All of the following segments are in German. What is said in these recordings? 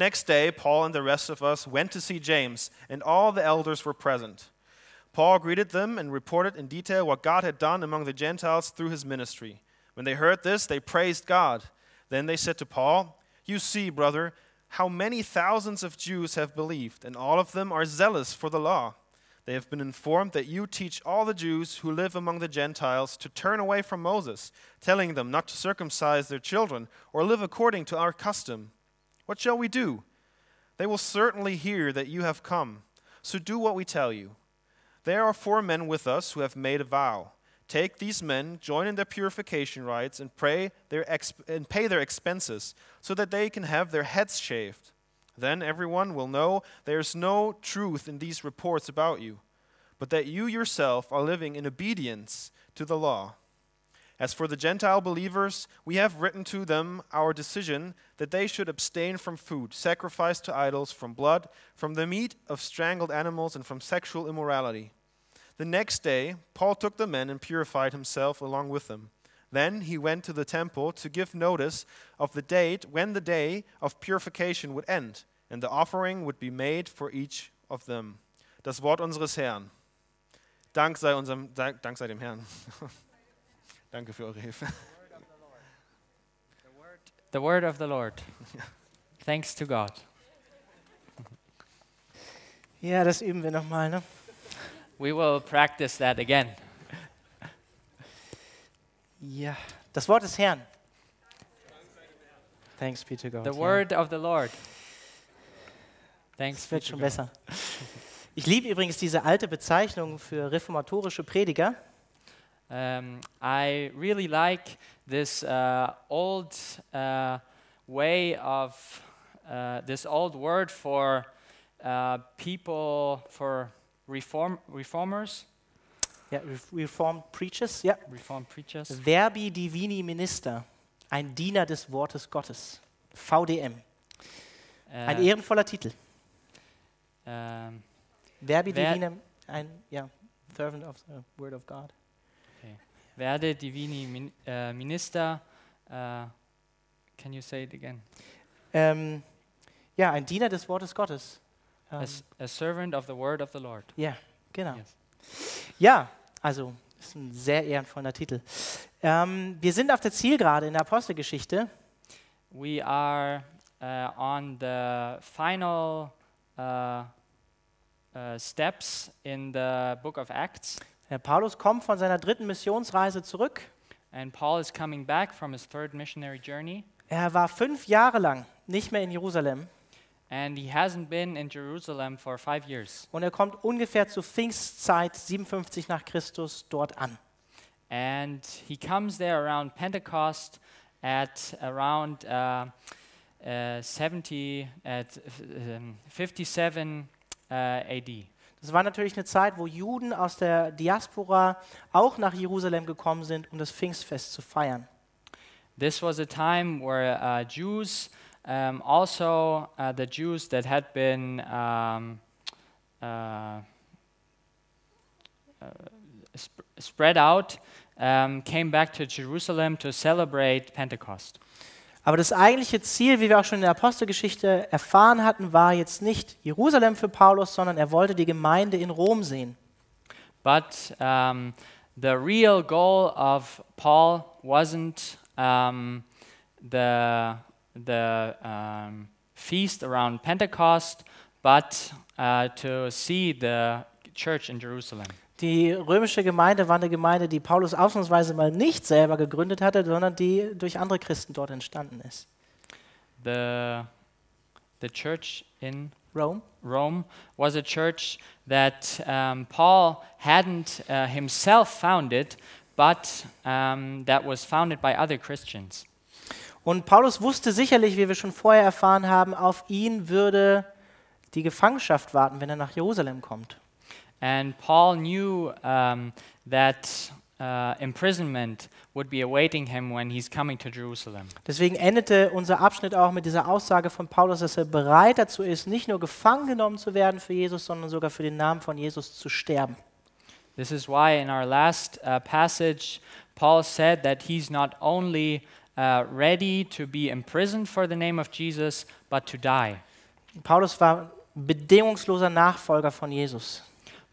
Next day, Paul and the rest of us went to see James, and all the elders were present. Paul greeted them and reported in detail what God had done among the Gentiles through his ministry. When they heard this, they praised God. Then they said to Paul, You see, brother, how many thousands of Jews have believed, and all of them are zealous for the law. They have been informed that you teach all the Jews who live among the Gentiles to turn away from Moses, telling them not to circumcise their children or live according to our custom. What shall we do? They will certainly hear that you have come, so do what we tell you. There are four men with us who have made a vow. Take these men, join in their purification rites, and, pray their exp- and pay their expenses, so that they can have their heads shaved. Then everyone will know there is no truth in these reports about you, but that you yourself are living in obedience to the law. As for the Gentile believers, we have written to them our decision that they should abstain from food sacrificed to idols, from blood, from the meat of strangled animals, and from sexual immorality. The next day, Paul took the men and purified himself along with them. Then he went to the temple to give notice of the date when the day of purification would end, and the offering would be made for each of them. Das Wort unseres Herrn. Dank sei, unserem, Dank sei dem Herrn. Danke für eure Hilfe. The word of the Lord. Thanks to God. Ja, das üben wir nochmal, ne? We will practice that again. Ja, das Wort des Herrn. Thanks be to God. The ja. word of the Lord. Thanks Es be wird schon God. besser. Ich liebe übrigens diese alte Bezeichnung für reformatorische Prediger. Um, I really like this uh, old uh, way of uh, this old word for uh, people for reform reformers, Yeah, Re- Reformed Preachers. Yeah, reform preachers. Verbi Divini Minister. Ein Diener des Wortes Gottes. VDM. Ein Uh, ehrenvoller Titel. um, Verbi Wer- Divini, ein ja, Servant of the Word of God. Werde divini min, uh, minister. Uh, can you say it again? Ähm, ja, ein Diener des Wortes Gottes. Ähm, A a servant of the word of the Lord. ja, genau. Yes. Ja, also ist ein sehr ehrenvoller Titel. Ähm, wir sind auf der Zielgerade in der Apostelgeschichte. We are uh, on the final uh, uh, steps in the book of Acts, Herr Paulus kommt von seiner dritten Missionsreise zurück. and Paul is coming back from his third missionary journey, Er war fünf Jahre lang nicht mehr in Jerusalem and he hasn't been in Jerusalem for five years. und er kommt ungefähr zur Pfingstzeit 57 nach Christus dort an. And he comes there around Pentecost at around uh, uh, 70, at um, 57 uh, AD. Das war natürlich eine Zeit, wo Juden aus der Diaspora auch nach Jerusalem gekommen sind, um das Pfingstfest zu feiern. This was a time where uh, Jews, um, also uh, the Jews that had been um, uh, uh, sp- spread out, um, came back to Jerusalem to celebrate Pentecost. Aber das eigentliche Ziel, wie wir auch schon in der Apostelgeschichte erfahren hatten, war jetzt nicht Jerusalem für Paulus, sondern er wollte die Gemeinde in Rom sehen. But um, the real goal of Paul wasn't um, the, the um, feast around Pentecost, but uh, to see the church in Jerusalem. Die römische Gemeinde war eine Gemeinde, die Paulus ausnahmsweise mal nicht selber gegründet hatte, sondern die durch andere Christen dort entstanden ist. The, the church in Rome. Rome was a church that um, Paul hadn't uh, himself founded, but um, that was founded by other Christians. Und Paulus wusste sicherlich, wie wir schon vorher erfahren haben, auf ihn würde die Gefangenschaft warten, wenn er nach Jerusalem kommt. And Paul knew um, that uh, imprisonment would be awaiting him when he's coming to Jerusalem. Deswegen endete unser Abschnitt auch mit dieser Aussage von Paulus, dass er bereit dazu ist, nicht nur gefangen genommen zu werden für Jesus, sondern sogar für den Namen von Jesus zu sterben. This is why in our last uh, passage, Paul said that he's not only uh, ready to be imprisoned for the name of Jesus, but to die. Paulus war bedingungsloser Nachfolger von Jesus.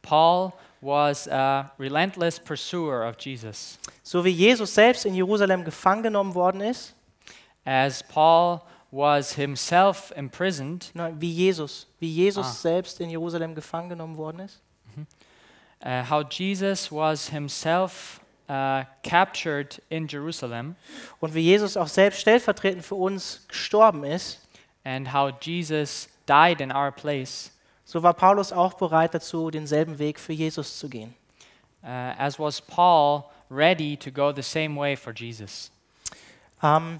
Paul was a relentless pursuer of Jesus. So wie Jesus selbst in Jerusalem gefangen genommen worden ist, As Paul was himself imprisoned, na, wie Jesus, wie Jesus Ah. selbst in Jerusalem gefangen genommen worden ist, uh, how Jesus was himself uh, captured in Jerusalem, und wie Jesus auch selbst stellvertretend für uns gestorben ist, and how Jesus died in our place, so war Paulus auch bereit dazu, denselben Weg für Jesus zu gehen. uh, as was Paul ready to go the same way for Jesus. Ähm,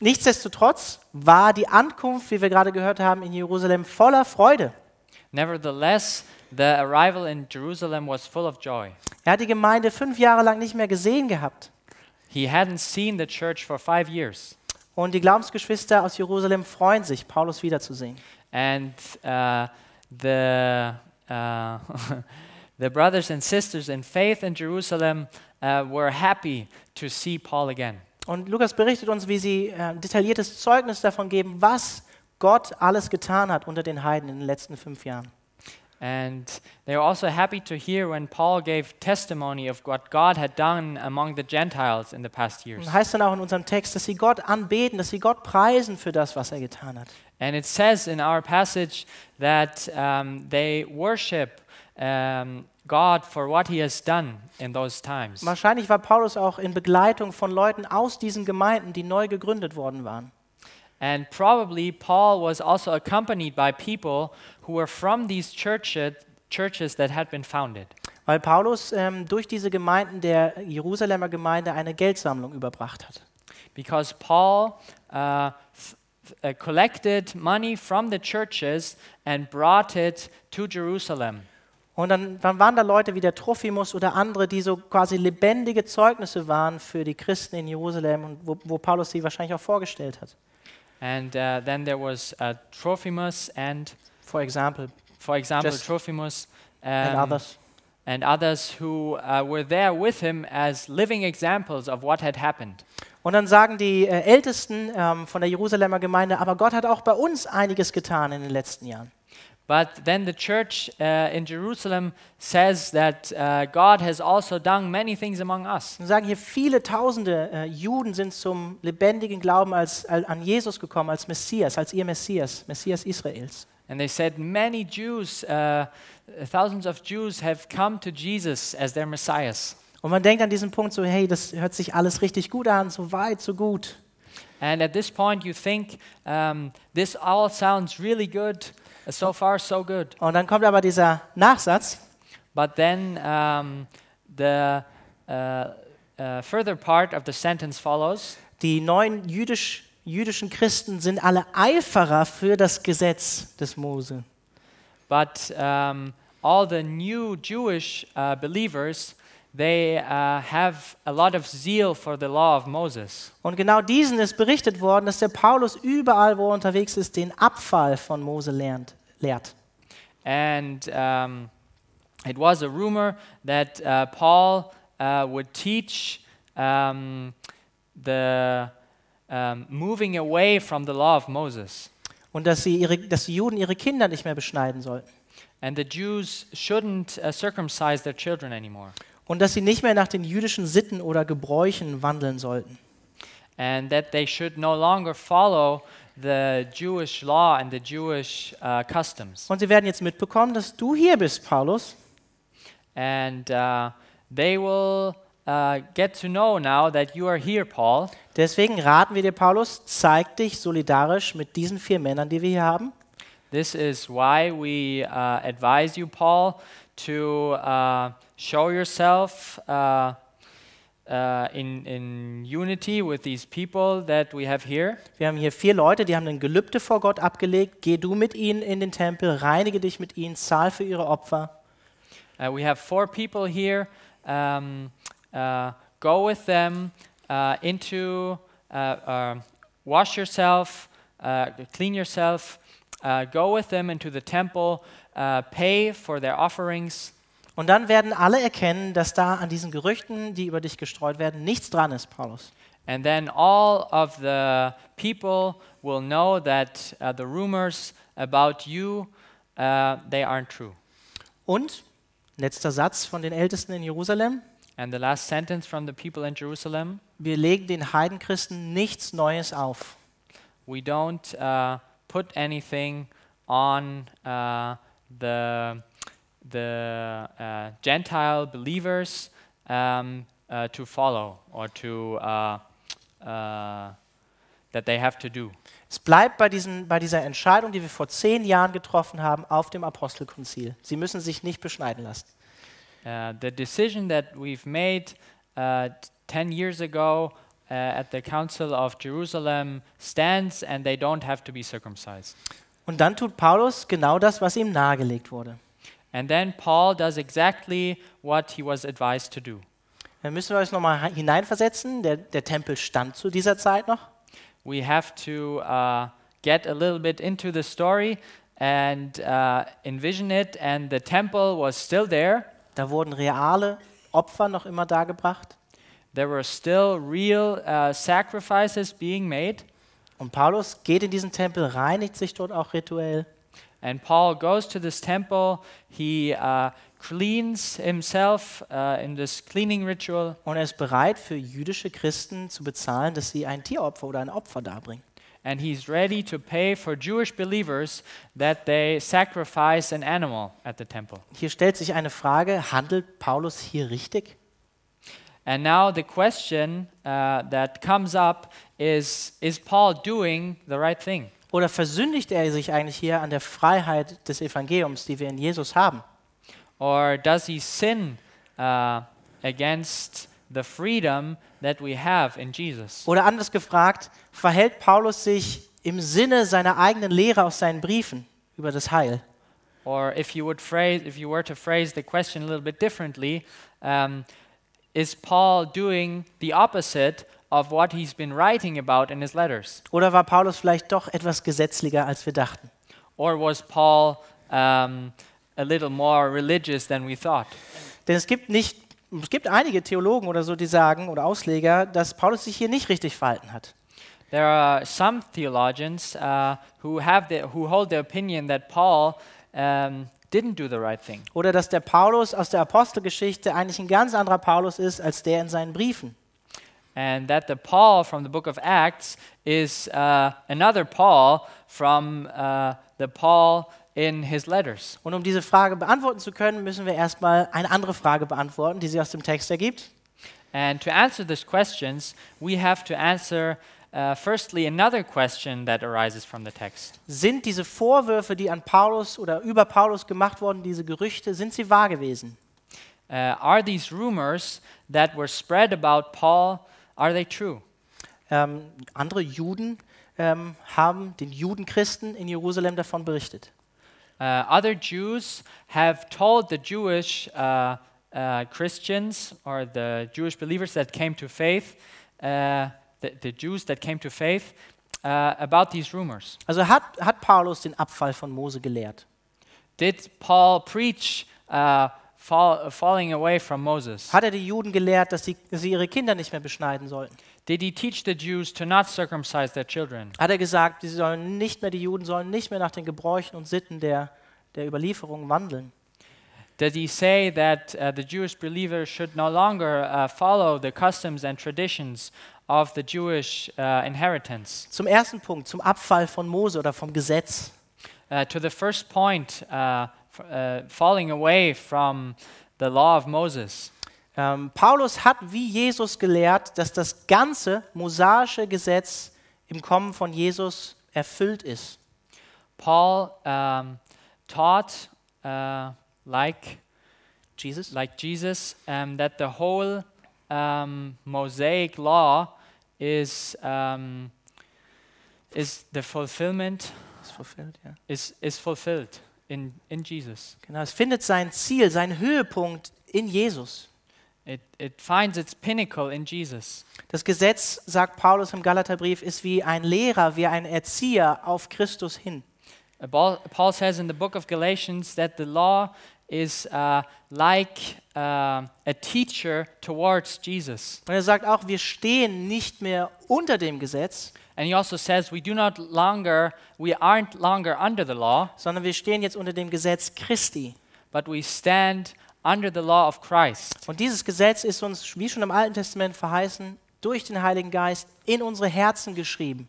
nichtsdestotrotz war die Ankunft, wie wir gerade gehört haben, in Jerusalem voller Freude. Nevertheless, the arrival in Jerusalem was full of joy. Er hat die Gemeinde fünf Jahre lang nicht mehr gesehen gehabt. He hadn't seen the church for five years. Und die Glaubensgeschwister aus Jerusalem freuen sich, Paulus wiederzusehen. And uh, the, uh, the brothers and sisters in faith in Jerusalem uh, were happy to see Paul again. Und Lukas berichtet uns, wie sie äh, detailliertes Zeugnis davon geben, was Gott alles getan hat unter den Heiden in den letzten fünf Jahren. And they were also happy to hear when Paul gave testimony of what God had done among the Gentiles in the past years. Und heißt dann auch in unserem Text, dass sie Gott anbeten, dass sie Gott preisen für das, was er getan hat. And it says in our passage that um, they worship um, God for what he has done in those times. Wahrscheinlich war Paulus auch in Begleitung von Leuten aus diesen Gemeinden, die neu gegründet worden waren. And probably Paul was also accompanied by people who were from these churches, churches that had been founded. Weil Paulus ähm, durch diese Gemeinden der Jerusalemer Gemeinde eine Geldsammlung überbracht hat. Because Paul uh, uh, collected money from the churches and brought it to Jerusalem. Und dann, dann waren da Leute wie der Trophimus oder andere, die so quasi lebendige Zeugnisse waren für die Christen in Jerusalem und wo, wo Paulus sie wahrscheinlich auch vorgestellt hat. And uh, then there was uh, Trophimus and, For example, for example, Trophimus and um, others. and others who uh, were there with him as living examples of what had happened. Und dann sagen die äh, Ältesten ähm, von der Jerusalemer Gemeinde, aber Gott hat auch bei uns einiges getan in den letzten Jahren. But then the church uh, in Jerusalem says that uh, God has also done many things among us. Und sagen hier, viele tausende äh, Juden sind zum lebendigen Glauben als, al- an Jesus gekommen, als Messias, als ihr Messias, Messias Israels. And they said many Jews, uh, thousands of Jews have come to Jesus as their messiahs. Und man denkt an diesen Punkt so, hey, das hört sich alles richtig gut an, so weit, so gut. And at this point, you think um, this all sounds really good. So far, so good. Und dann kommt aber dieser Nachsatz, But then um, the uh, uh, further part of the sentence follows. die neuen jüdisch, jüdischen Christen sind alle Eiferer für das Gesetz des Mose. But um, all the new Jewish uh, believers, they uh, have a lot of zeal for the law of Moses. Und genau diesen ist berichtet worden, dass der Paulus überall, wo er unterwegs ist, den Abfall von Mose lernt, lehrt. And um, it was a rumor that uh, Paul uh, would teach um, the um, moving away from the law of Moses. Und dass, sie ihre, dass die Juden ihre Kinder nicht mehr beschneiden sollten. And the Jews shouldn't uh, circumcise their children anymore. Und dass sie nicht mehr nach den jüdischen Sitten oder Gebräuchen wandeln sollten. And that they should no longer follow the Jewish law and the Jewish uh, customs. Und sie werden jetzt mitbekommen, dass du hier bist, Paulus. And uh, they will uh, get to know now that you are here, Paul. Deswegen raten wir dir, Paulus, zeig dich solidarisch mit diesen vier Männern, die wir hier haben. This is why we uh, advise you, Paul, to uh, show yourself uh, uh, in, in unity with these people that we have here. Wir haben hier vier Leute, die haben ein Gelübde vor Gott abgelegt. Geh du mit ihnen in den Tempel, reinige dich mit ihnen, zahl für ihre Opfer. Uh, we have four people here. Um, uh, go with them uh, into, uh, uh, wash yourself, uh, clean yourself, uh, go with them into the temple, uh, pay for their offerings. Und dann werden alle erkennen, dass da an diesen Gerüchten, die über dich gestreut werden, nichts dran ist, Paulus. And then all of the people will know that uh, the rumors about you, uh, they aren't true. Und, letzter Satz von den Ältesten in Jerusalem, And the last sentence from the people in Jerusalem wir legen den Heidenchristen nichts Neues auf. we don't uh, put anything on uh, the, the uh, Gentile believers um, uh, to follow or to uh, uh, that they have to do. Es bleibt bei, diesen, bei dieser Entscheidung, die wir vor zehn Jahren getroffen haben, auf dem Apostelkonzil. Sie müssen sich nicht beschneiden lassen. Uh, the decision that we've made uh, 10 years ago uh, at the Council of Jerusalem stands, and they don't have to be circumcised. Und dann tut Paulus genau das, was ihm nahegelegt wurde. And then Paul does exactly what he was advised to do. Dann müssen wir uns nochmal hineinversetzen. Der, der Tempel stand zu dieser Zeit noch. We have to uh, get a little bit into the story and uh, envision it, and the temple was still there. Da wurden reale Opfer noch immer dargebracht. There were still real uh, sacrifices being made. Und Paulus geht in diesen Tempel, reinigt sich dort auch rituell. And Paul goes to this temple. He uh, cleans himself uh, in this cleaning ritual, Und er ist bereit, für jüdische Christen zu bezahlen, dass sie ein Tieropfer oder ein Opfer darbringen. and he's ready to pay for Jewish believers that they sacrifice an animal at the temple. Hier stellt sich eine Frage, handelt Paulus hier richtig? And now the question uh, that comes up is Is Paul doing the right thing? Oder versündigt er sich eigentlich hier an der Freiheit des Evangeliums, die wir in Jesus haben? Or does he sin uh, against the freedom that we have in Jesus? Oder anders gefragt, verhält Paulus sich im Sinne seiner eigenen Lehre aus seinen Briefen über das Heil? Or if you would phrase, if you were to phrase the question a little bit differently, um, is Paul doing the opposite of what he's been writing about in his letters? Oder war Paulus vielleicht doch etwas gesetzlicher, als wir dachten? Or was Paul um, a little more religious than we thought? Denn es gibt nicht, es gibt einige Theologen oder so, die sagen oder Ausleger, dass Paulus sich hier nicht richtig verhalten hat. There are some theologians uh, who have the, who hold the opinion that Paul um, didn't do the right thing, Oder dass der Paulus aus der Apostelgeschichte eigentlich ein ganz anderer Paulus ist als der in seinen Briefen. And that the Paul from the book of Acts is uh, another Paul from uh, the Paul in his letters. Und um diese Frage beantworten zu können, müssen wir erstmal eine andere Frage beantworten, die sich aus dem Text ergibt. And to answer these questions, we have to answer uh, firstly another question that arises from the text. Sind diese Vorwürfe, die an Paulus oder über Paulus gemacht wurden, diese Gerüchte, sind sie wahr gewesen? Uh, are these rumors that were spread about Paul are they true? Ähm, andere Juden ähm, haben den Judenchristen in Jerusalem davon berichtet. Uh, other Jews have told the Jewish uh, uh, Christians or the Jewish believers that came to faith, uh, the, the Jews that came to faith, uh, about these rumors. Also hat, hat Paulus den Abfall von Mose gelehrt? Did Paul preach uh, fall, falling away from Moses? Hat er die Juden gelehrt, dass sie, dass sie ihre Kinder nicht mehr beschneiden sollten? Did he teach the Jews to not circumcise their children? Hat er gesagt, sie sollen nicht mehr, die Juden sollen nicht mehr nach den Gebräuchen und Sitten der, der Überlieferung wandeln? Did he say that uh, the Jewish believers should no longer uh, follow the customs and traditions of the Jewish uh, inheritance? Zum ersten Punkt, zum Abfall von Mose oder vom Gesetz. Uh, to the first point, uh, falling away from the law of Moses. Ähm, Paulus hat wie Jesus gelehrt, dass das ganze mosaische Gesetz im Kommen von Jesus erfüllt ist. Paul um, taught, uh, like, Jesus? like Jesus, um, that the whole um, Mosaic law is, um, is the fulfillment, Ist fulfilled, ja. is, is fulfilled in, in Jesus. Genau, es findet sein Ziel, seinen Höhepunkt in Jesus. It, it finds its pinnacle in Jesus. Das Gesetz, sagt Paulus im Galaterbrief, ist wie ein Lehrer, wie ein Erzieher auf Christus hin. Paul, Paul says in the book of Galatians that the law is uh, like uh, a teacher towards Jesus. Und er sagt auch, wir stehen nicht mehr unter dem Gesetz, And he also says we do not longer, we aren't longer under the law, sondern wir stehen jetzt unter dem Gesetz Christi. but we stand under the law of Christ. Und dieses Gesetz ist uns, wie schon im Alten Testament verheißen, durch den Heiligen Geist in unsere Herzen geschrieben.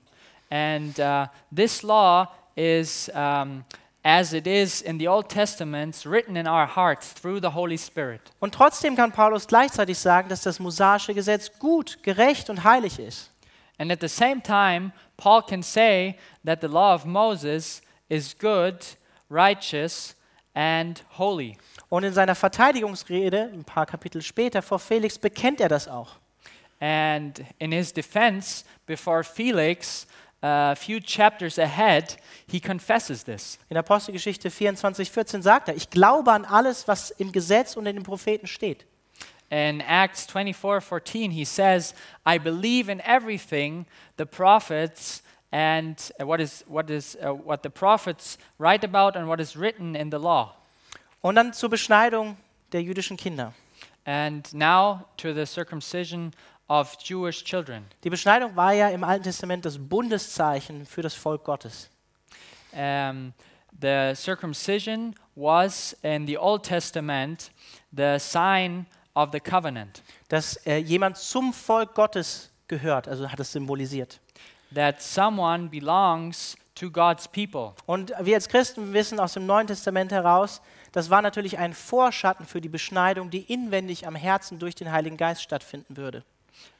And uh, this law is, um, as it is in the Old Testament, written in our hearts through the Holy Spirit. Und trotzdem kann Paulus gleichzeitig sagen, dass das mosaische Gesetz gut, gerecht und heilig ist. And at the same time, Paul can say that the law of Moses is good, righteous, and holy. Und in seiner Verteidigungsrede, ein paar Kapitel später, vor Felix, bekennt er das auch. And in his defense before Felix, a few chapters ahead, he confesses this. In Apostelgeschichte 24, 14 sagt er, ich glaube an alles, was im Gesetz und in den Propheten steht. In Acts 24 14, he says, I believe in everything the prophets and uh, what, is, what, is, uh, what the prophets write about and what is written in the law. Und dann zur Beschneidung der jüdischen Kinder. And now to the circumcision of Jewish children. Die Beschneidung war ja im Alten Testament das Bundeszeichen für das Volk Gottes. Um, the circumcision was in the Old Testament the sign of the covenant Dass äh, jemand zum Volk Gottes gehört, also hat es symbolisiert. that someone belongs to God's people. Und wir als Christen wissen aus dem Neuen Testament heraus, das war natürlich ein Vorschatten für die Beschneidung, die inwendig am Herzen durch den Heiligen Geist stattfinden würde.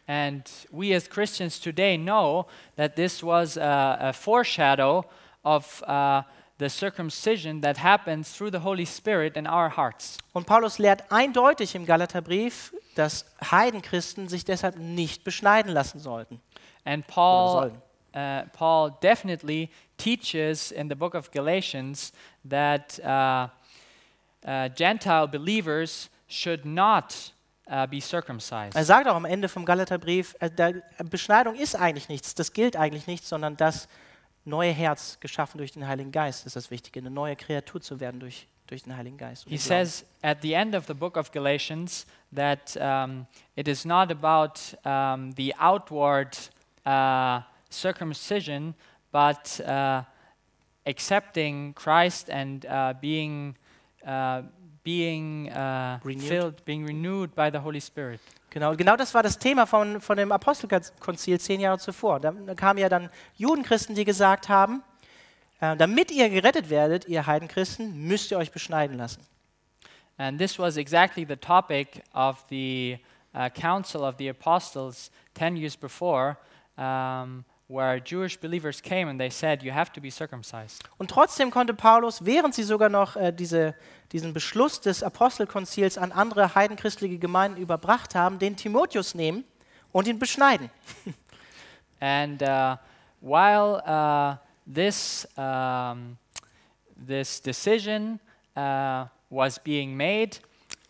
And we as Christians today know that this was a, a foreshadow of uh, the circumcision that happens through the Holy Spirit in our hearts. Und Paulus lehrt eindeutig im Galaterbrief, dass Heidenchristen sich deshalb nicht beschneiden lassen sollten. And Paul, uh, Paul definitely teaches in the book of Galatians that uh, uh, Gentile believers should not uh, be circumcised. Er sagt auch am Ende vom Galaterbrief, äh, Beschneidung ist eigentlich nichts, das gilt eigentlich nichts, sondern das neue Herz, geschaffen durch den Heiligen Geist, ist das Wichtige, eine neue Kreatur zu werden durch, durch den Heiligen Geist. He says at the end of the book of Galatians that um, it is not about um, the outward uh, circumcision, but uh, accepting Christ and uh, being uh, being uh, filled, being renewed by the Holy Spirit. Genau, genau das war das Thema von, von dem Apostelkonzil zehn Jahre zuvor. Da, kamen ja dann Judenchristen, die gesagt haben, äh, damit ihr gerettet werdet, ihr Heidenchristen, müsst ihr euch beschneiden lassen. And this was exactly the topic of the uh, Council of the Apostles 10 years before, um, where Jewish believers came and they said, You have to be circumcised. Und trotzdem konnte Paulus, während sie sogar noch äh, diese, diesen Beschluss des Apostelkonzils an andere heidenchristliche Gemeinden überbracht haben, den Timotheus nehmen und ihn beschneiden. And uh, while uh, this, um, this decision uh, was being made,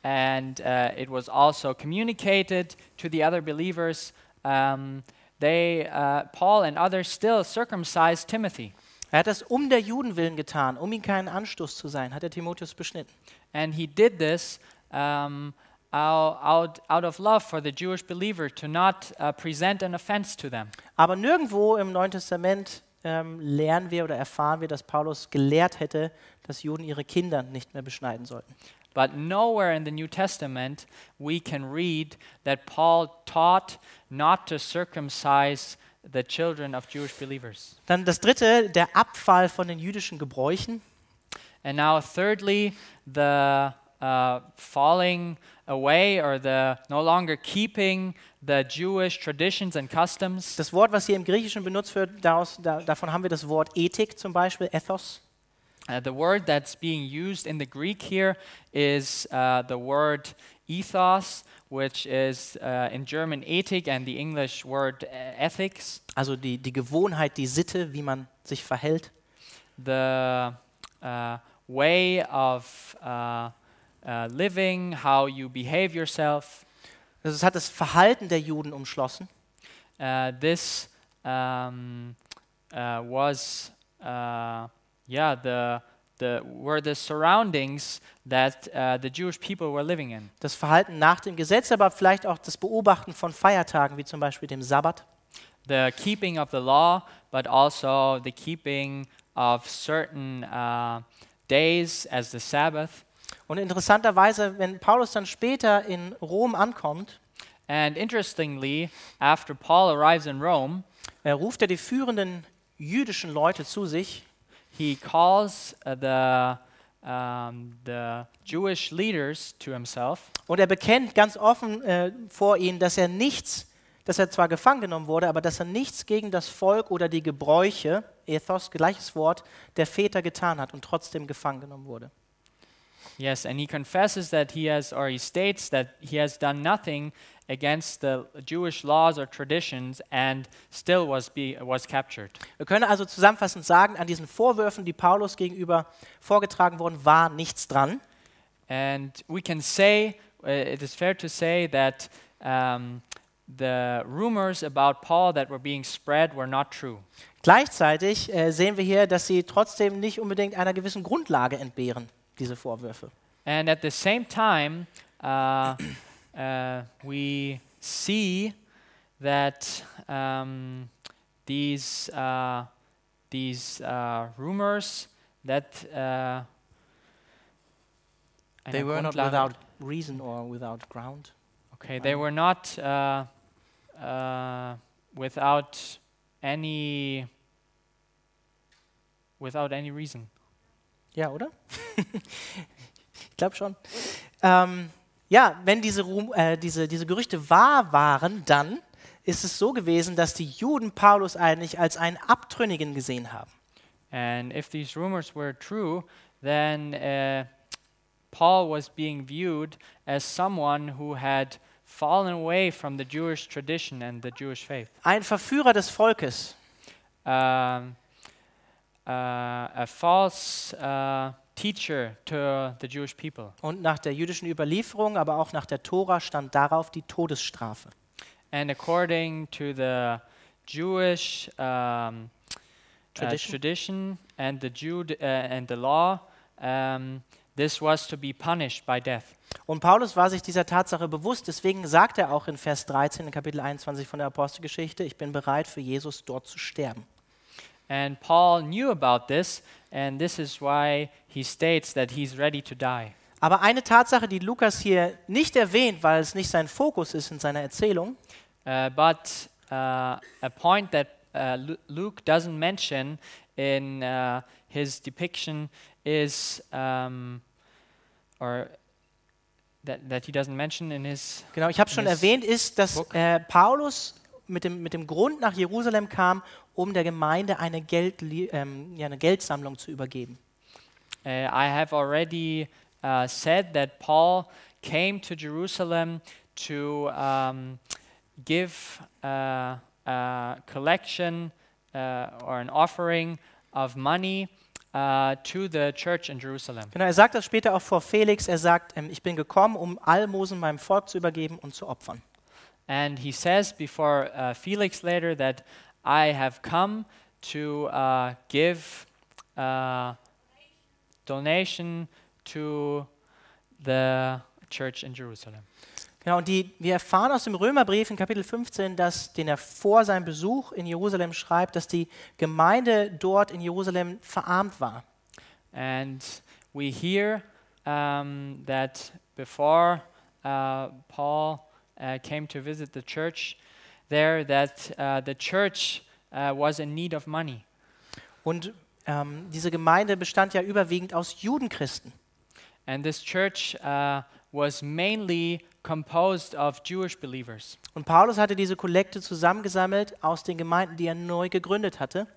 and uh, it was also communicated to the other believers, um, they, uh, Paul and others still circumcised Timothy. Er hat das um der Juden willen getan, um ihm keinen Anstoß zu sein, hat er Timotheus beschnitten. And he did this um, out, out, out of love for the Jewish believer to not uh, present an offense to them. Aber nirgendwo im Neuen Testament ähm, lernen wir oder erfahren wir, dass Paulus gelehrt hätte, dass Juden ihre Kinder nicht mehr beschneiden sollten. But nowhere in the New Testament we can read that Paul taught not to circumcise the children of Jewish believers. Dann das dritte, der Abfall von den jüdischen Gebräuchen. And now, thirdly, the uh, falling away or the no longer keeping the Jewish traditions and customs. Das Wort, was hier im Griechischen benutzt wird, daraus, da, davon haben wir das Wort Ethik zum Beispiel, Ethos. Uh, the word that's being used in the Greek here is uh, the word ethos, which is uh, in German Ethik and the English word uh, ethics. Also die, die Gewohnheit, die Sitte, wie man sich verhält. The uh, way of uh, uh, living, how you behave yourself. Also es hat das Verhalten der Juden umschlossen. This um, uh, was, uh, yeah, the the, were the surroundings that uh, the Jewish people were living in. Das Verhalten nach dem Gesetz, aber vielleicht auch das Beobachten von Feiertagen, wie zum Beispiel dem Sabbat. The keeping of the law, but also the keeping of certain uh, days as the Sabbath. Und interessanterweise, wenn Paulus dann später in Rom ankommt, And interestingly, after Paul arrives in Rome, er ruft er die führenden jüdischen Leute zu sich he calls uh, the, um, the Jewish leaders to himself. und er bekennt ganz offen äh, vor ihnen, dass er nichts, dass er zwar gefangen genommen wurde, aber dass er nichts gegen das Volk oder die Gebräuche, Ethos, gleiches Wort, der Väter getan hat und trotzdem gefangen genommen wurde. Yes, and he confesses that he has, or he states that he has done nothing against the Jewish laws or traditions and still was, be, was captured. Wir können also zusammenfassend sagen, an diesen Vorwürfen, die Paulus gegenüber vorgetragen wurden, war nichts dran. And we can say, uh, it is fair to say that um, the rumors about Paul that were being spread were not true. Gleichzeitig äh, sehen wir hier, dass sie trotzdem nicht unbedingt einer gewissen Grundlage entbehren, diese Vorwürfe. And at the same time, uh, uh, we see that um, these, uh, these uh, rumors that uh, They were not without reason or without ground. Okay, they were not uh, uh, without any without any reason. Ja, oder? ich glaube schon. Ähm, ja, wenn diese, Ruhm, äh, diese, diese Gerüchte wahr waren, dann ist es so gewesen, dass die Juden Paulus eigentlich als einen Abtrünnigen gesehen haben. And if these rumors were true, then uh, Paul was being viewed as someone who had fallen away from the Jewish tradition and the Jewish faith. Ein Verführer des Volkes. Um, a false uh, teacher to the Jewish people. Und nach der jüdischen Überlieferung, aber auch nach der Tora stand darauf die Todesstrafe. And according to the Jewish um, Tradition. Uh, tradition and the Jude uh, and the law, um, this was to be punished by death. Und Paulus war sich dieser Tatsache bewusst, deswegen sagt er auch in Vers 13 in Kapitel 21 von der Apostelgeschichte, ich bin bereit für Jesus dort zu sterben. And Paul knew about this, and this is why he states that he's ready to die. Aber eine Tatsache, die Lukas hier nicht erwähnt, weil es nicht sein Fokus ist in seiner Erzählung, Uh, but uh, a point that uh, Lu- Luke doesn't mention in uh, his depiction is, um, or that, that he doesn't mention in his genau, ich habe schon erwähnt, ist, dass äh, Paulus mit dem, mit dem Grund nach Jerusalem kam, um der Gemeinde eine, Geld, ähm, ja, eine Geldsammlung zu übergeben. Uh, I have already uh, said that Paul came to Jerusalem to um, give uh, a collection uh, or an offering of money uh, to the church in Jerusalem. Genau, er sagt das später auch vor Felix. Er sagt, ähm, ich bin gekommen, um Almosen meinem Volk zu übergeben und zu opfern. And he says before uh, Felix later that I have come to uh, give uh, donation to the church in Jerusalem. Genau, und die, wir erfahren aus dem Römerbrief in Kapitel 15, dass, den er vor seinem Besuch in Jerusalem schreibt, dass die Gemeinde dort in Jerusalem verarmt war. And we hear um, that before uh, Paul uh, came to visit the church there, that uh, the church uh, was in need of money. Und ähm, diese Gemeinde bestand ja überwiegend aus Judenchristen. And this church uh, was mainly composed of Jewish believers. Und Paulus hatte diese Kollekte zusammengesammelt aus den Gemeinden, die er neu gegründet hatte.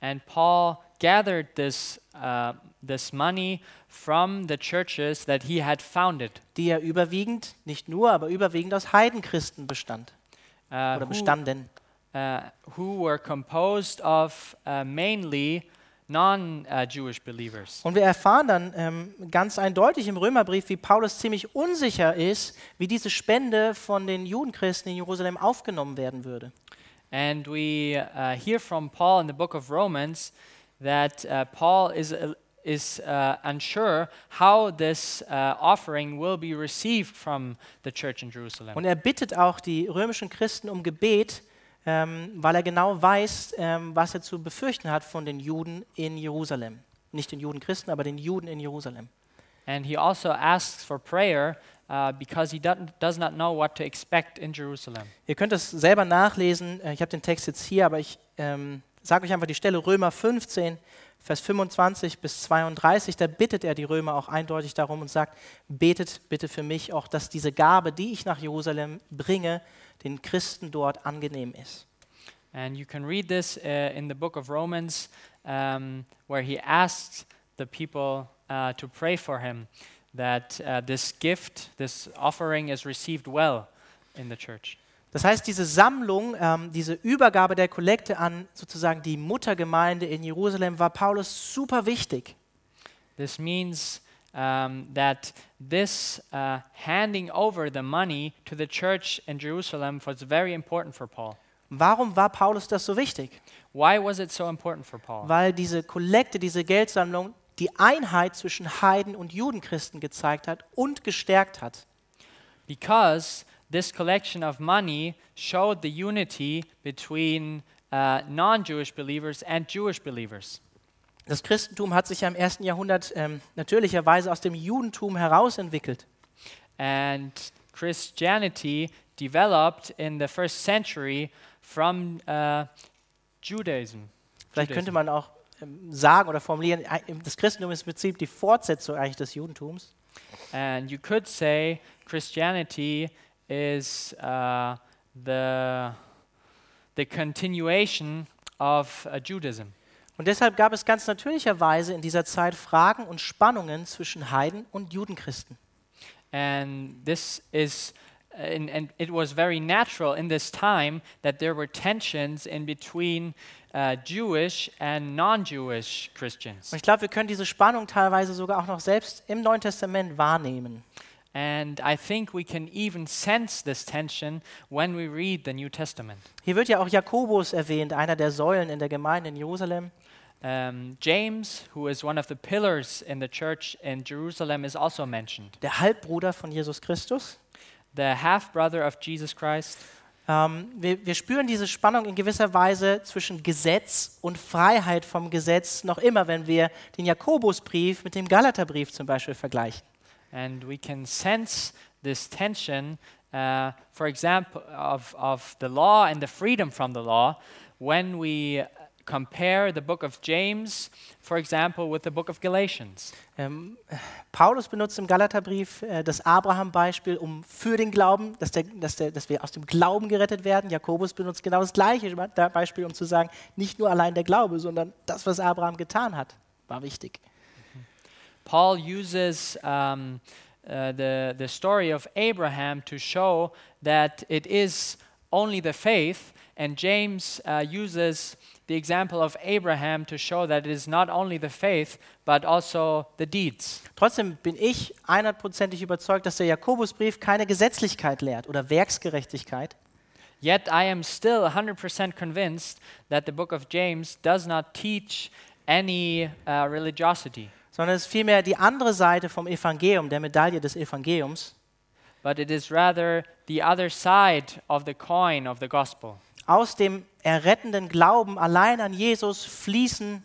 And Paul gathered this, uh, this money from the churches that he had founded, die ja überwiegend, nicht nur, aber überwiegend aus Heidenchristen bestand uh, oder who, bestanden. uh, who were composed of uh, mainly non-Jewish believers. Und wir erfahren dann ähm, ganz eindeutig im Römerbrief, wie Paulus ziemlich unsicher ist, wie diese Spende von den Judenchristen in Jerusalem aufgenommen werden würde. And we hear from Paul in the book of Romans that Paul is, a, is uh, unsure how this uh, offering will be received from the church in Jerusalem. Und er bittet auch die römischen Christen um Gebet, ähm, weil er genau weiß, ähm, was er zu befürchten hat von den Juden in Jerusalem. Nicht den Judenchristen, aber den Juden in Jerusalem. And he also asks for prayer uh, because he does not know what to expect in Jerusalem. Ihr könnt es selber nachlesen. Äh, Ich habe den Text jetzt hier, aber ich ähm, sage euch einfach die Stelle Römer 15, Vers 25 bis 32. Da bittet er die Römer auch eindeutig darum und sagt, betet bitte für mich auch, dass diese Gabe, die ich nach Jerusalem bringe, den Christen dort angenehm ist. And you can read this uh, in the book of Romans, um, where he asks the people uh, to pray for him that uh, this gift, this offering, is received well in the church. Das heißt, diese Sammlung, ähm, diese Übergabe der Kollekte an sozusagen die Muttergemeinde in Jerusalem war Paulus super wichtig. This means um, that this uh, handing over the money to the church in Jerusalem was very important for Paul. Warum war Paulus das so wichtig? Why was it so important for Paul? Weil diese Kollekte, diese Geldsammlung die Einheit zwischen Heiden und Judenchristen gezeigt hat und gestärkt hat. Because this collection of money showed the unity between uh, non Jewish believers and Jewish believers. Das Christentum hat sich ja im ersten Jahrhundert ähm, natürlicherweise aus dem Judentum herausentwickelt. And Christianity developed in the first century from uh, Judaism. Vielleicht Judaism. könnte man auch ähm, sagen oder formulieren, das Christentum ist im Prinzip die Fortsetzung eigentlich des Judentums. And you could say Christianity is uh, the, the continuation of uh, Judaism. Und deshalb gab es ganz natürlicherweise in dieser Zeit Fragen und Spannungen zwischen Heiden und Judenchristen. And this is, uh, and, and it was very natural in this time that there were tensions in between uh, Jewish and non Jewish Christians. Und ich glaube, wir können diese Spannung teilweise sogar auch noch selbst im Neuen Testament wahrnehmen. And I think we can even sense this tension when we read the New Testament. Hier wird ja auch Jakobus erwähnt, einer der Säulen in der Gemeinde in Jerusalem. Um, James, who is one of the pillars in the church in Jerusalem, is also mentioned. der Halbbruder von Jesus Christus. The half brother of Jesus Christ. Ähm, wir, wir spüren diese Spannung in gewisser Weise zwischen Gesetz und Freiheit vom Gesetz noch immer, wenn wir den Jakobusbrief mit dem Galaterbrief zum Beispiel vergleichen. And we can sense this tension, uh, for example, of, of the law and the freedom from the law when we compare the book of James, for example, with the book of Galatians. Ähm, Paulus benutzt im Galaterbrief äh, das Abraham-Beispiel, um für den Glauben, dass, der, dass, der, dass wir aus dem Glauben gerettet werden. Jakobus benutzt genau das gleiche Beispiel, um zu sagen, nicht nur allein der Glaube, sondern das, was Abraham getan hat, war wichtig. Paul uses um, uh, the, the story of Abraham to show that it is only the faith, and James uh, uses the example of Abraham to show that it is not only the faith, but also the deeds. Trotzdem bin ich einhundertprozentig überzeugt, dass der Jakobusbrief keine Gesetzlichkeit lehrt oder Werksgerechtigkeit, Yet I am still 100% convinced that the book of James does not teach any uh, religiosity, sondern es ist vielmehr die andere Seite vom Evangelium, der Medaille des Evangeliums. but it is rather the other side of the coin of the gospel. Aus dem errettenden Glauben allein an Jesus fließen,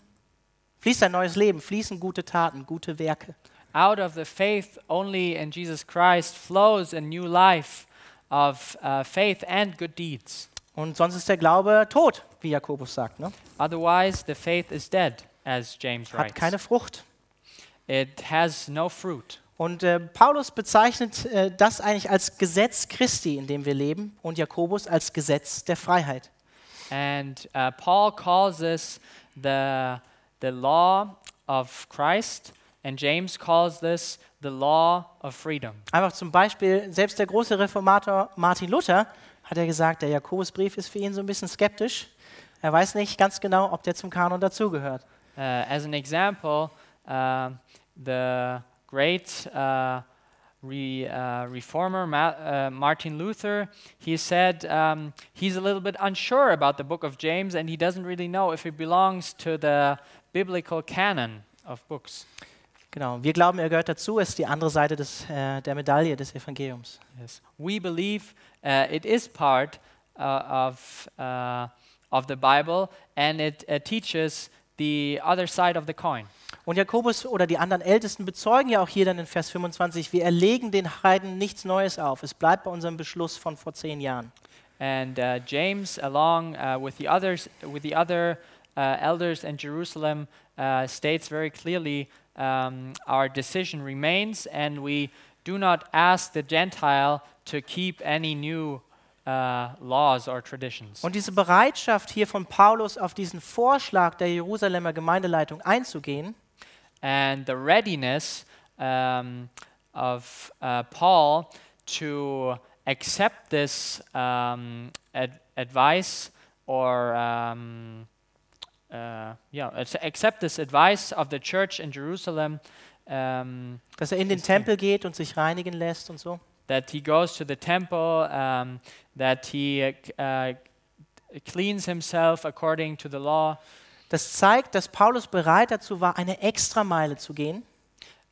fließt ein neues Leben, fließen gute Taten, gute Werke. Out of the faith only in Jesus Christ flows a new life of uh, faith and good deeds. Und sonst ist der Glaube tot, wie Jakobus sagt. Ne? Otherwise, the faith is dead, as James Hat writes. keine Frucht. It has no fruit. Und äh, Paulus bezeichnet äh, das eigentlich als Gesetz Christi, in dem wir leben, und Jakobus als Gesetz der Freiheit. And uh, Paul calls this the, the law of Christ, and James calls this the law of freedom. Einfach zum Beispiel, selbst der große Reformator Martin Luther hat ja gesagt, der Jakobusbrief ist für ihn so ein bisschen skeptisch. Er weiß nicht ganz genau, ob der zum Kanon dazugehört. Uh, as an example, the great uh, re, uh, reformer Ma- uh, Martin Luther, he said um, he's a little bit unsure about the book of James and he doesn't really know if it belongs to the biblical canon of books. Genau, wir glauben, er gehört dazu, ist die andere Seite des, äh, der Medaille des Evangeliums. Yes. We believe uh, it is part uh, of, uh, of the Bible and it uh, teaches the other side of the coin. Und Jakobus oder die anderen Ältesten bezeugen ja auch hier dann in Vers 25, wir erlegen den Heiden nichts Neues auf. Es bleibt bei unserem Beschluss von vor zehn Jahren. And uh, James, along uh, with the others, with the other uh, elders in Jerusalem, uh, states very clearly um, our decision remains, and we do not ask the Gentile to keep any new uh, laws or traditions. Und diese Bereitschaft hier von Paulus auf diesen Vorschlag der Jerusalemer Gemeindeleitung einzugehen, and the readiness um, of uh, Paul to accept this um, ad- advice or um, uh, yeah, ac- accept this advice of the church in Jerusalem um, dass er in den Tempel geht und sich reinigen lässt und so. that he goes to the temple, um, that he uh, cleans himself according to the law. Das zeigt, dass Paulus bereit dazu war, eine Extrameile zu gehen,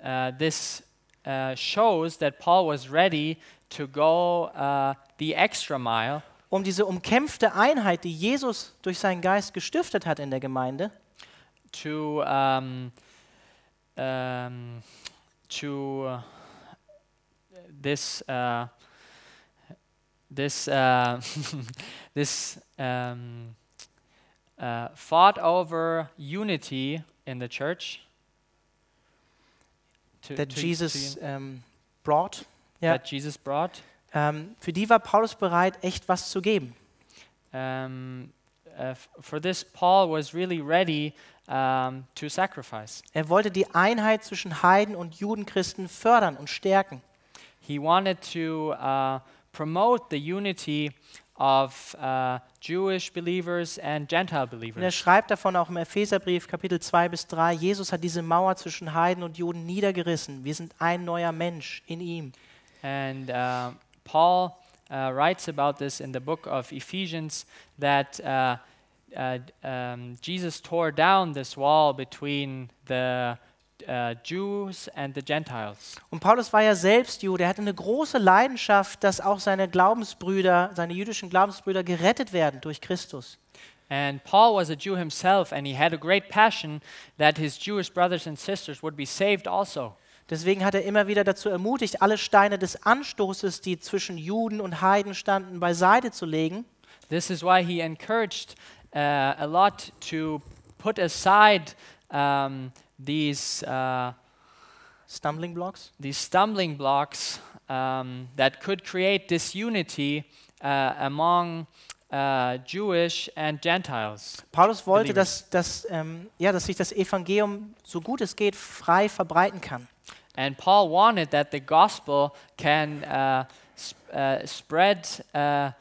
Uh, this uh, shows that Paul was ready to go uh, the extra mile. Um diese umkämpfte Einheit, die Jesus durch seinen Geist gestiftet hat in der Gemeinde, to um, um, to uh, this uh, this uh, this um, uh, fought over unity in the church. To, that to- to Jesus un- ähm, brought. Ja. that Jesus brought. Ähm, für die war Paulus bereit, echt was zu geben. Um, uh, for this, Paul was really ready um, to sacrifice. Er wollte die Einheit zwischen Heiden und Judenchristen fördern und stärken. He wanted to uh, promote the unity of uh, Jewish believers and Gentile believers. Und er schreibt davon auch im Epheserbrief Kapitel 2 bis 3, Jesus hat diese Mauer zwischen Heiden und Juden niedergerissen. Wir sind ein neuer Mensch in ihm. And uh, Paul uh, writes about this in the book of Ephesians that um, Jesus tore down this wall between the uh, Jews and the Gentiles. Und Paulus war ja selbst Jude. Er hatte eine große Leidenschaft, dass auch seine Glaubensbrüder, seine jüdischen Glaubensbrüder gerettet werden durch Christus. And Paul was a Jew himself, and he had a great passion that his Jewish brothers and sisters would be saved also. Deswegen hat er immer wieder dazu ermutigt, alle Steine des Anstoßes, die zwischen Juden und Heiden standen, beiseite zu legen This is why he encouraged uh, a lot to put aside um, these, uh, Stumbling Blocks. these stumbling blocks um, that could create disunity uh, among uh, Jewish and Gentiles. Paulus wollte, dass, dass, ähm, ja, dass sich das Evangelium, so gut es geht, frei verbreiten kann. And Paul wanted that the gospel can uh, sp- uh, spread uh,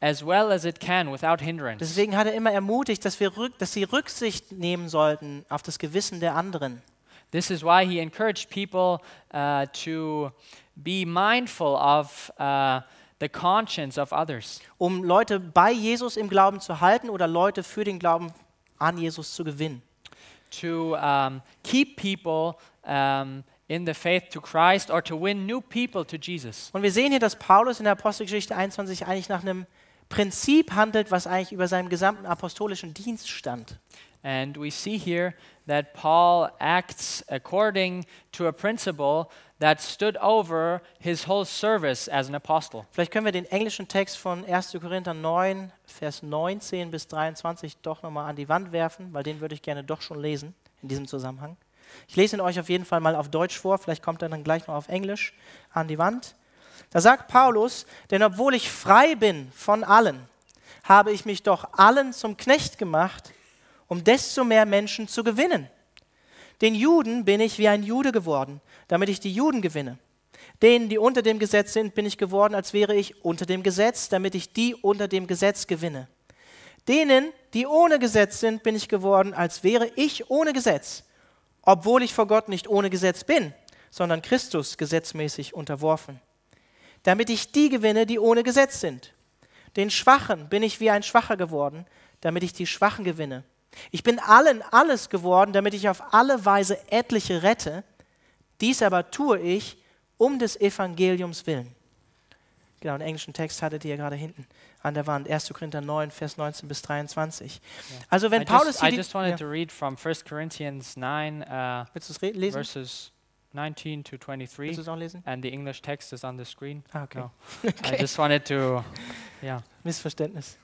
as well as it can without hindrance. Deswegen hat er immer ermutigt, dass, wir rück, dass sie Rücksicht nehmen sollten auf das Gewissen der anderen. This is why he encouraged people uh, to be mindful of uh, the conscience of others, um Leute bei Jesus im Glauben zu halten oder Leute für den Glauben an Jesus zu gewinnen. to um, keep people um, in the faith to Christ or to win new people to Jesus. Und wir sehen hier, dass Paulus in der Apostelgeschichte 21 eigentlich nach einem Prinzip handelt, was eigentlich über seinem gesamten apostolischen Dienst stand. And we see here that Paul acts according to a principle that stood over his whole service as an apostle. Vielleicht können wir den englischen Text von 1. Korinther 9, Vers 19 bis 23 doch nochmal an die Wand werfen, weil den würde ich gerne doch schon lesen in diesem Zusammenhang. Ich lese ihn euch auf jeden Fall mal auf Deutsch vor, vielleicht kommt er dann gleich noch auf Englisch an die Wand. Da sagt Paulus, denn obwohl ich frei bin von allen, habe ich mich doch allen zum Knecht gemacht, um desto mehr Menschen zu gewinnen. Den Juden bin ich wie ein Jude geworden, damit ich die Juden gewinne. Denen, die unter dem Gesetz sind, bin ich geworden, als wäre ich unter dem Gesetz, damit ich die unter dem Gesetz gewinne. Denen, die ohne Gesetz sind, bin ich geworden, als wäre ich ohne Gesetz, obwohl ich vor Gott nicht ohne Gesetz bin, sondern Christus gesetzmäßig unterworfen. Damit ich die gewinne, die ohne Gesetz sind. Den Schwachen bin ich wie ein Schwacher geworden, damit ich die Schwachen gewinne. Ich bin allen alles geworden, damit ich auf alle Weise etliche rette. Dies aber tue ich um des Evangeliums willen. Genau, den englischen Text hattet ihr gerade hinten an der Wand. 1. Korinther 9, Vers 19 bis 23. Also wenn I Paulus just, hier I just wanted to read from 1 Corinthians 9, uh, willst lesen? verses 19 to Willst du 23, es auch lesen? and the English text is on the screen. Ah, okay. No. I just wanted to, yeah. Missverständnis.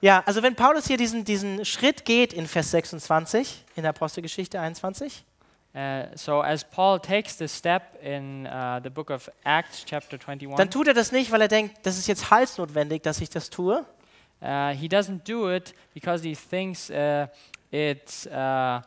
Ja, also wenn Paulus hier diesen, diesen Schritt geht in Vers 26 in der Apostelgeschichte 21, Uh, so as Paul takes this step in uh, the book of Acts, chapter 21, dann tut er das nicht, weil er denkt, das ist jetzt halsnotwendig, dass ich das tue, uh, he doesn't do it because he thinks uh, it's uh,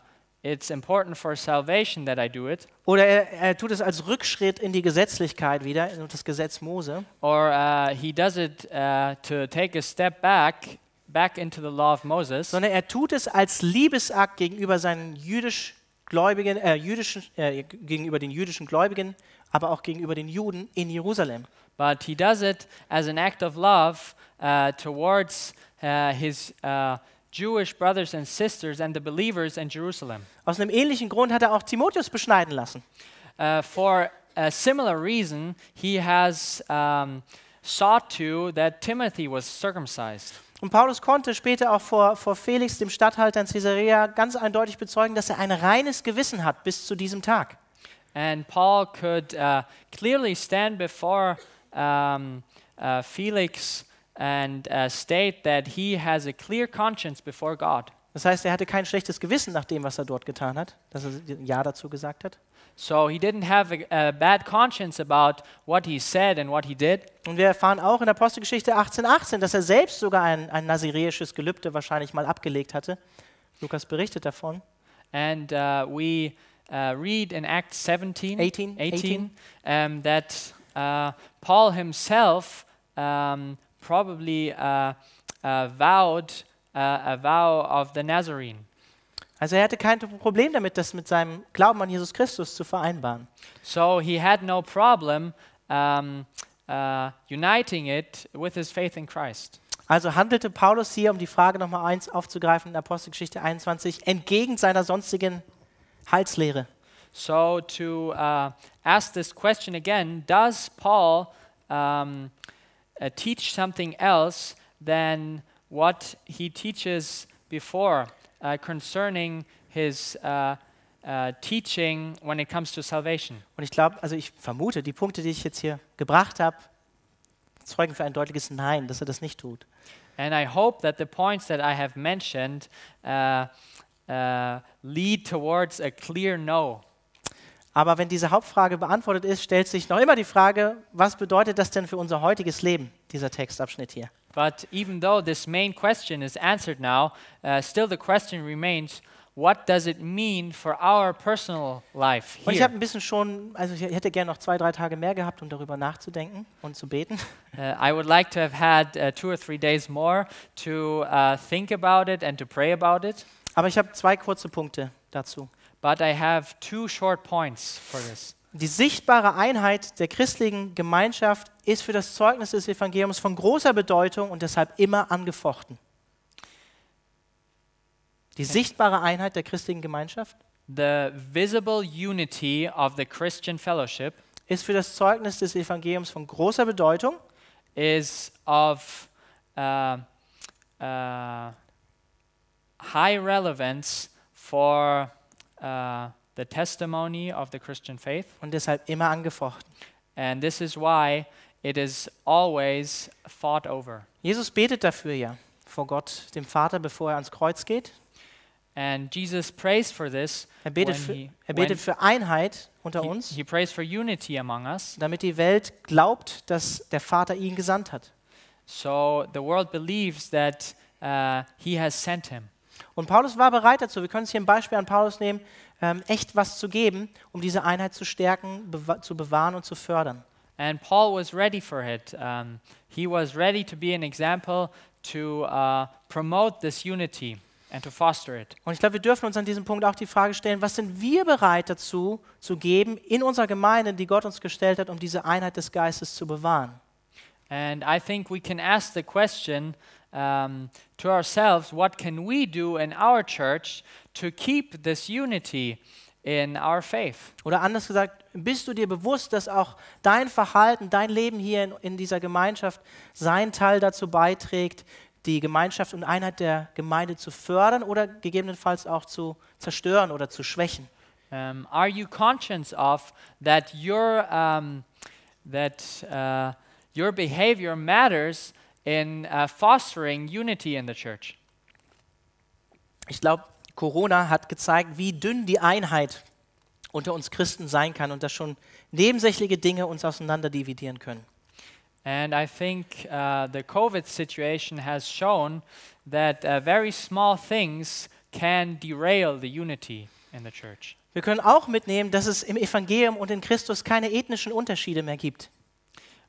it's important for salvation that I do it, oder er, er tut es als Rückschritt in die Gesetzlichkeit wieder, in das Gesetz Mose, or uh, he does it uh, to take a step back back into the law of Moses, sondern er tut es als Liebesakt gegenüber seinen jüdisch Gläubigen, äh, jüdischen, äh, gegenüber den jüdischen Gläubigen, aber auch gegenüber den Juden in Jerusalem. but he does it as an act of love uh, towards uh, his uh, Jewish brothers and sisters and the believers in Jerusalem. Aus einem ähnlichen Grund hat er auch Timotheus beschneiden lassen. Uh, for a similar reason, he has um, sought to that Timothy was circumcised. Und Paulus konnte später auch vor, vor Felix, dem Statthalter in Caesarea, ganz eindeutig bezeugen, dass er ein reines Gewissen hat bis zu diesem Tag. And Paul could uh, clearly stand before um, uh, Felix and uh, state that he has a clear conscience before God. Das heißt, er hatte kein schlechtes Gewissen nach dem, was er dort getan hat, dass er Ja dazu gesagt hat. So he didn't have a, a bad conscience about what he said and what he did. Und wir erfahren auch in Apostelgeschichte 18,18, dass er selbst sogar ein, ein naziräisches Gelübde wahrscheinlich mal abgelegt hatte. Lukas berichtet davon. And uh, we uh, read in Acts 17, 18, 18, um, that uh, Paul himself um, probably uh, uh, vowed uh, a vow of the Nazarene. Also er hatte kein Problem damit, das mit seinem Glauben an Jesus Christus zu vereinbaren. So he had no problem um, uh, uniting it with his faith in Christ. Also handelte Paulus hier, um die Frage nochmal eins aufzugreifen in Apostelgeschichte 21, entgegen seiner sonstigen Heilslehre. So to uh, ask this question again, does Paul um, uh, teach something else than what he teaches before uh, concerning his uh, uh, teaching when it comes to salvation? Und ich glaube, also ich vermute, die Punkte, die ich jetzt hier gebracht habe, zeugen für ein deutliches Nein, dass er das nicht tut. And I hope that the points that I have mentioned uh, uh, lead towards a clear no. Aber wenn diese Hauptfrage beantwortet ist, stellt sich noch immer die Frage, was bedeutet das denn für unser heutiges Leben, dieser Textabschnitt hier? But even though this main question is answered now, uh, still the question remains what does it mean for our personal life Und ich here? habe ein bisschen schon, also ich hätte gerne noch zwei, drei Tage mehr gehabt, um darüber nachzudenken und zu beten. Uh, I would like to have had uh, two or three days more to uh, think about it and to pray about it. Aber ich habe zwei kurze Punkte dazu. But I have two short points for this. Die sichtbare Einheit der christlichen Gemeinschaft ist für das Zeugnis des Evangeliums von großer Bedeutung und deshalb immer angefochten. Die sichtbare Einheit der christlichen Gemeinschaft The visible unity of the Christian fellowship ist für das Zeugnis des Evangeliums von großer Bedeutung is of uh, uh, high relevance for uh, the testimony of the Christian faith. und deshalb immer angefochten. And this is why it is always fought over. Jesus betet dafür ja vor Gott, dem Vater, bevor er ans Kreuz geht. And Jesus prays for this. Er betet, für, he, er betet für Einheit unter he, uns, he prays for unity among us. damit die Welt glaubt, dass der Vater ihn gesandt hat. So the world believes that uh, he has sent him. Und Paulus war bereit dazu. Wir können uns hier ein Beispiel an Paulus nehmen, ähm, echt was zu geben, um diese Einheit zu stärken, bewa zu bewahren und zu fördern. And Paul was ready for it. Um, he was ready to be an example to uh, promote this unity and to foster it. Und ich glaube, wir dürfen uns an diesem Punkt auch die Frage stellen, was sind wir bereit dazu zu geben in unserer Gemeinde, die Gott uns gestellt hat, um diese Einheit des Geistes zu bewahren? And I think we can ask the question um, to ourselves, what can we do in our church to keep this unity in our faith? Oder anders gesagt, bist du dir bewusst, dass auch dein Verhalten, dein Leben hier in, in dieser Gemeinschaft seinen Teil dazu beiträgt, die Gemeinschaft und Einheit der Gemeinde zu fördern oder gegebenenfalls auch zu zerstören oder zu schwächen? Um, are you conscious of that your um, that uh, your behavior matters in uh, fostering unity in the church? Ich glaube, Corona hat gezeigt, wie dünn die Einheit unter uns Christen sein kann und dass schon nebensächliche Dinge uns auseinanderdividieren können. And I think uh, the COVID situation has shown that uh, very small things can derail the unity in the church. Wir können auch mitnehmen, dass es im Evangelium und in Christus keine ethnischen Unterschiede mehr gibt.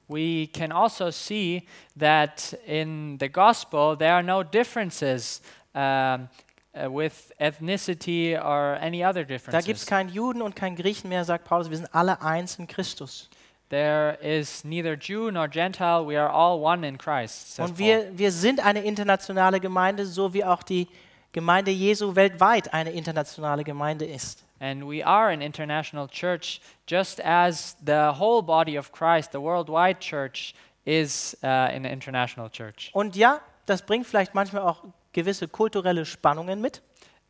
We can also see that in the gospel there are no differences um, uh, with ethnicity or any other Da gibt es differences. keinen Juden und keinen Griechen mehr, sagt Paulus. Wir sind alle eins in Christus. There is neither Jew nor Gentile, we are all one in Christ. Und wir, wir sind eine internationale Gemeinde, so wie auch die Gemeinde Jesu weltweit eine internationale Gemeinde ist. And we are an international church, just as the whole body of Christ, the worldwide church, is uh, an international church. Und ja, das bringt vielleicht manchmal auch gewisse kulturelle Spannungen mit.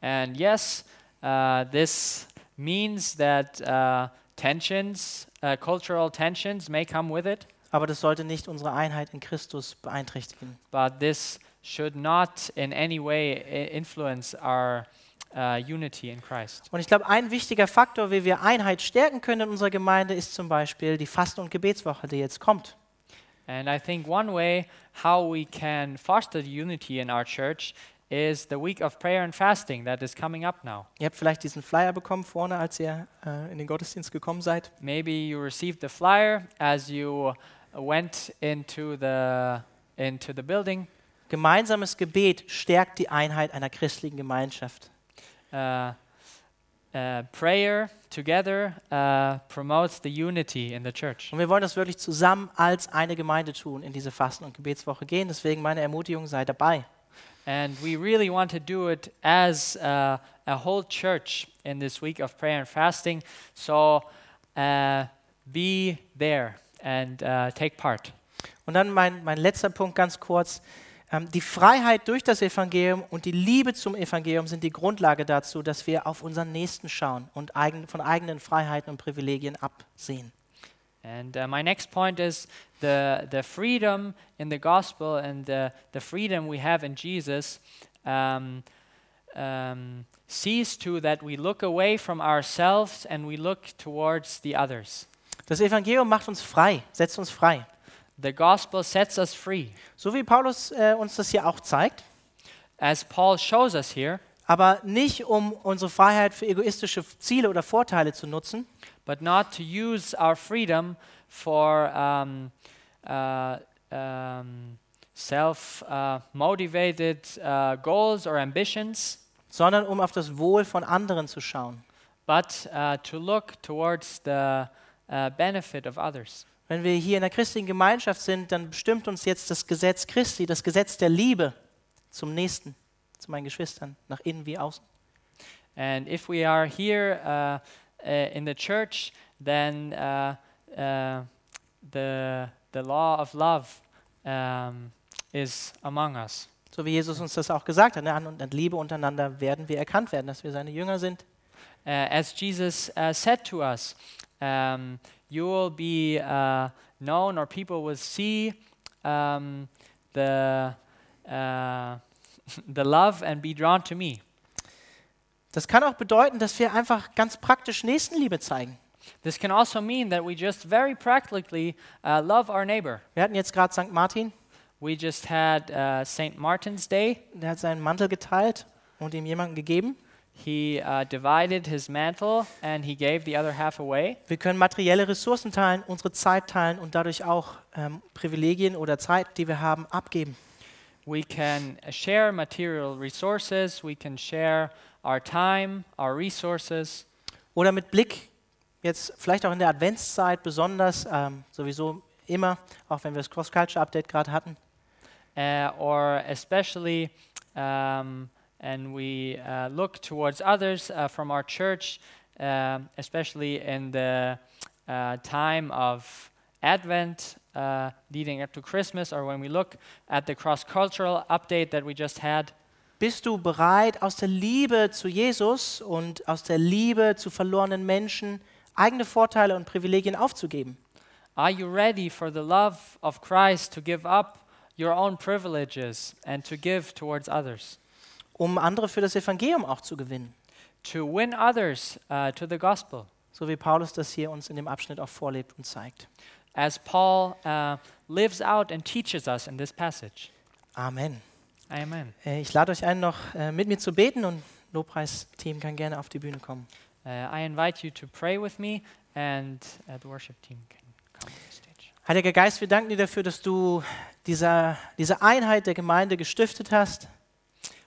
And yes, uh, this means that uh, tensions, uh, cultural tensions, may come with it, Aber das sollte nicht unsere Einheit in Christus beeinträchtigen. but this should not in any way i- influence our uh, unity in Christ. Und ich glaube, ein wichtiger Faktor, wie wir Einheit stärken können in unserer Gemeinde, ist zum Beispiel die Fasten- und Gebetswoche, die jetzt kommt. And I think one way how we can foster the unity in our church is the week of prayer and fasting that is coming up now. Ihr habt vielleicht diesen Flyer bekommen vorne, als ihr äh, in den Gottesdienst gekommen seid. Maybe you received the flyer as you went into the into the building. Gemeinsames Gebet stärkt die Einheit einer christlichen Gemeinschaft. Uh, uh, prayer together uh, promotes the unity in the church. Und wir wollen das wirklich zusammen als eine Gemeinde tun, in diese Fasten- und Gebetswoche gehen. Deswegen meine Ermutigung, sei dabei. And we really want to do it as uh, a whole church in this week of prayer and fasting. So uh, be there and uh, take part. Und dann mein, mein letzter Punkt ganz kurz. Ähm, die Freiheit durch das Evangelium und die Liebe zum Evangelium sind die Grundlage dazu, dass wir auf unseren Nächsten schauen und von eigenen Freiheiten und Privilegien absehen. And uh, my next point is the, the freedom in the gospel and the, the freedom we have in Jesus um, um, sees to that we look away from ourselves and we look towards the others. Das Evangelium macht uns frei, setzt uns frei. The gospel sets us free. So wie Paulus äh, uns das hier auch zeigt, As Paul shows us here, aber nicht um unsere Freiheit für egoistische Ziele oder Vorteile zu nutzen, but not to use our freedom for um, uh, um, self uh, uh, goals or ambitions, sondern um auf das Wohl von anderen zu schauen. but uh, to look towards the uh, benefit of others. Wenn wir hier in der christlichen Gemeinschaft sind, dann bestimmt uns jetzt das Gesetz Christi, das Gesetz der Liebe zum Nächsten, zu meinen Geschwistern, nach innen wie außen. And if we are here uh, uh, in the church, then uh, uh, the, the law of love um, is among us. So wie Jesus uns das auch gesagt hat, ne? an und Liebe untereinander werden wir erkannt werden, dass wir seine Jünger sind. Uh, as Jesus said to us, um, you will be uh, known, or people will see um, the uh, the love and be drawn to me. Das kann auch bedeuten, dass wir einfach ganz praktisch Nächstenliebe zeigen. This can also mean that we just very practically uh, love our neighbor. Wir hatten jetzt gerade St. Martin, We just had uh, St. Martin's Day. der hat seinen Mantel geteilt und ihm jemanden gegeben. He uh, divided his mantle and he gave the other half away. Wir können materielle Ressourcen teilen, unsere Zeit teilen und dadurch auch ähm, Privilegien oder Zeit, die wir haben, abgeben. We can uh, share material resources. We can share our time, our resources. Oder mit Blick, jetzt vielleicht auch in der Adventszeit besonders, ähm, sowieso immer, auch wenn wir das Cross-Culture-Update gerade hatten, uh, or especially, um, and we uh, look towards others uh, from our church, um, especially in the uh, time of Advent uh, leading up to Christmas, or when we look at the cross cultural update that we just had. Bist du bereit, aus der Liebe zu Jesus und aus der Liebe zu verlorenen Menschen eigene Vorteile und Privilegien aufzugeben? Are you ready for the love of Christ to give up your own privileges and to give towards others? Um andere für das Evangelium auch zu gewinnen. To win others uh, to the gospel, So wie Paulus das hier uns in dem Abschnitt auch vorlebt und zeigt. as Paul uh, lives out and teaches us in this passage. Amen. Amen. Äh, Ich lade euch ein, noch äh, mit mir zu beten und Lobpreisteam kann gerne auf die Bühne kommen. Uh, I invite you to pray with me, and uh, the worship team can come to the stage. Heiliger Geist, wir danken dir dafür, dass du dieser, diese Einheit der Gemeinde gestiftet hast.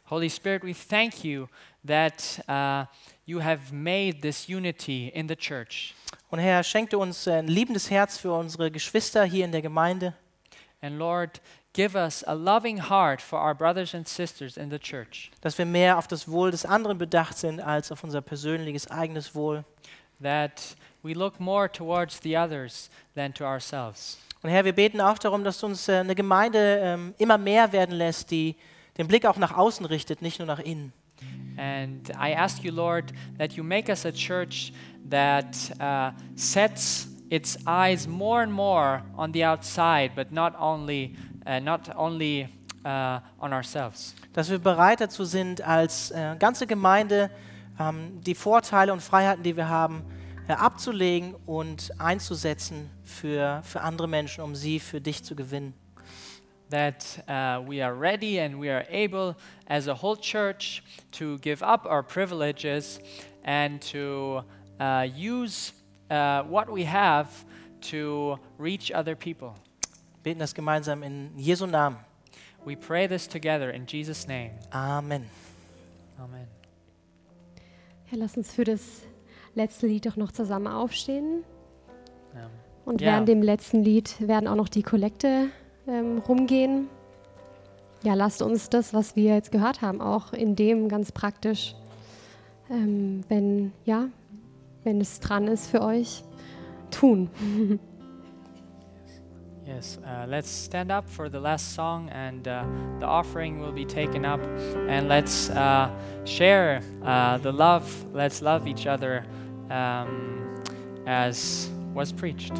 Holy Spirit, we thank you that uh, you have made this unity in the church. Und Herr, schenkte uns ein liebendes Herz für unsere Geschwister hier in der Gemeinde. And Lord, give us a loving heart for our brothers and sisters in the church, dass wir mehr auf das Wohl des anderen bedacht sind als auf unser persönliches eigenes Wohl. that we look more towards the others than to ourselves. Und Herr, wir beten auch darum, dass du uns äh, eine Gemeinde ähm, immer mehr werden lässt, die den Blick auch nach außen richtet, nicht nur nach innen. And I ask you, Lord, that you make us a church that uh, sets its eyes more and more on the outside, but not only, uh, not only uh, on ourselves. Dass wir bereit dazu sind, als äh, ganze Gemeinde ähm, die Vorteile und Freiheiten, die wir haben, äh, abzulegen und einzusetzen für, für andere Menschen, um sie für dich zu gewinnen. That uh, we are ready and we are able, as a whole church, to give up our privileges and to uh, use uh, what we have to reach other people. Beten das gemeinsam in Jesu Namen. We pray this together in Jesus' name. Amen. Amen. Ja, lass uns für das letzte Lied doch noch zusammen aufstehen. Um, Und Ja. während dem letzten Lied werden auch noch die Kollekte ähm, rumgehen. Ja, lasst uns das, was wir jetzt gehört haben, auch in dem ganz praktisch, ähm, wenn, ja, wenn es dran ist für euch, tun. yes, uh, let's stand up for the last song, and uh, the offering will be taken up. And let's uh, share uh, the love. Let's love each other um, as was preached.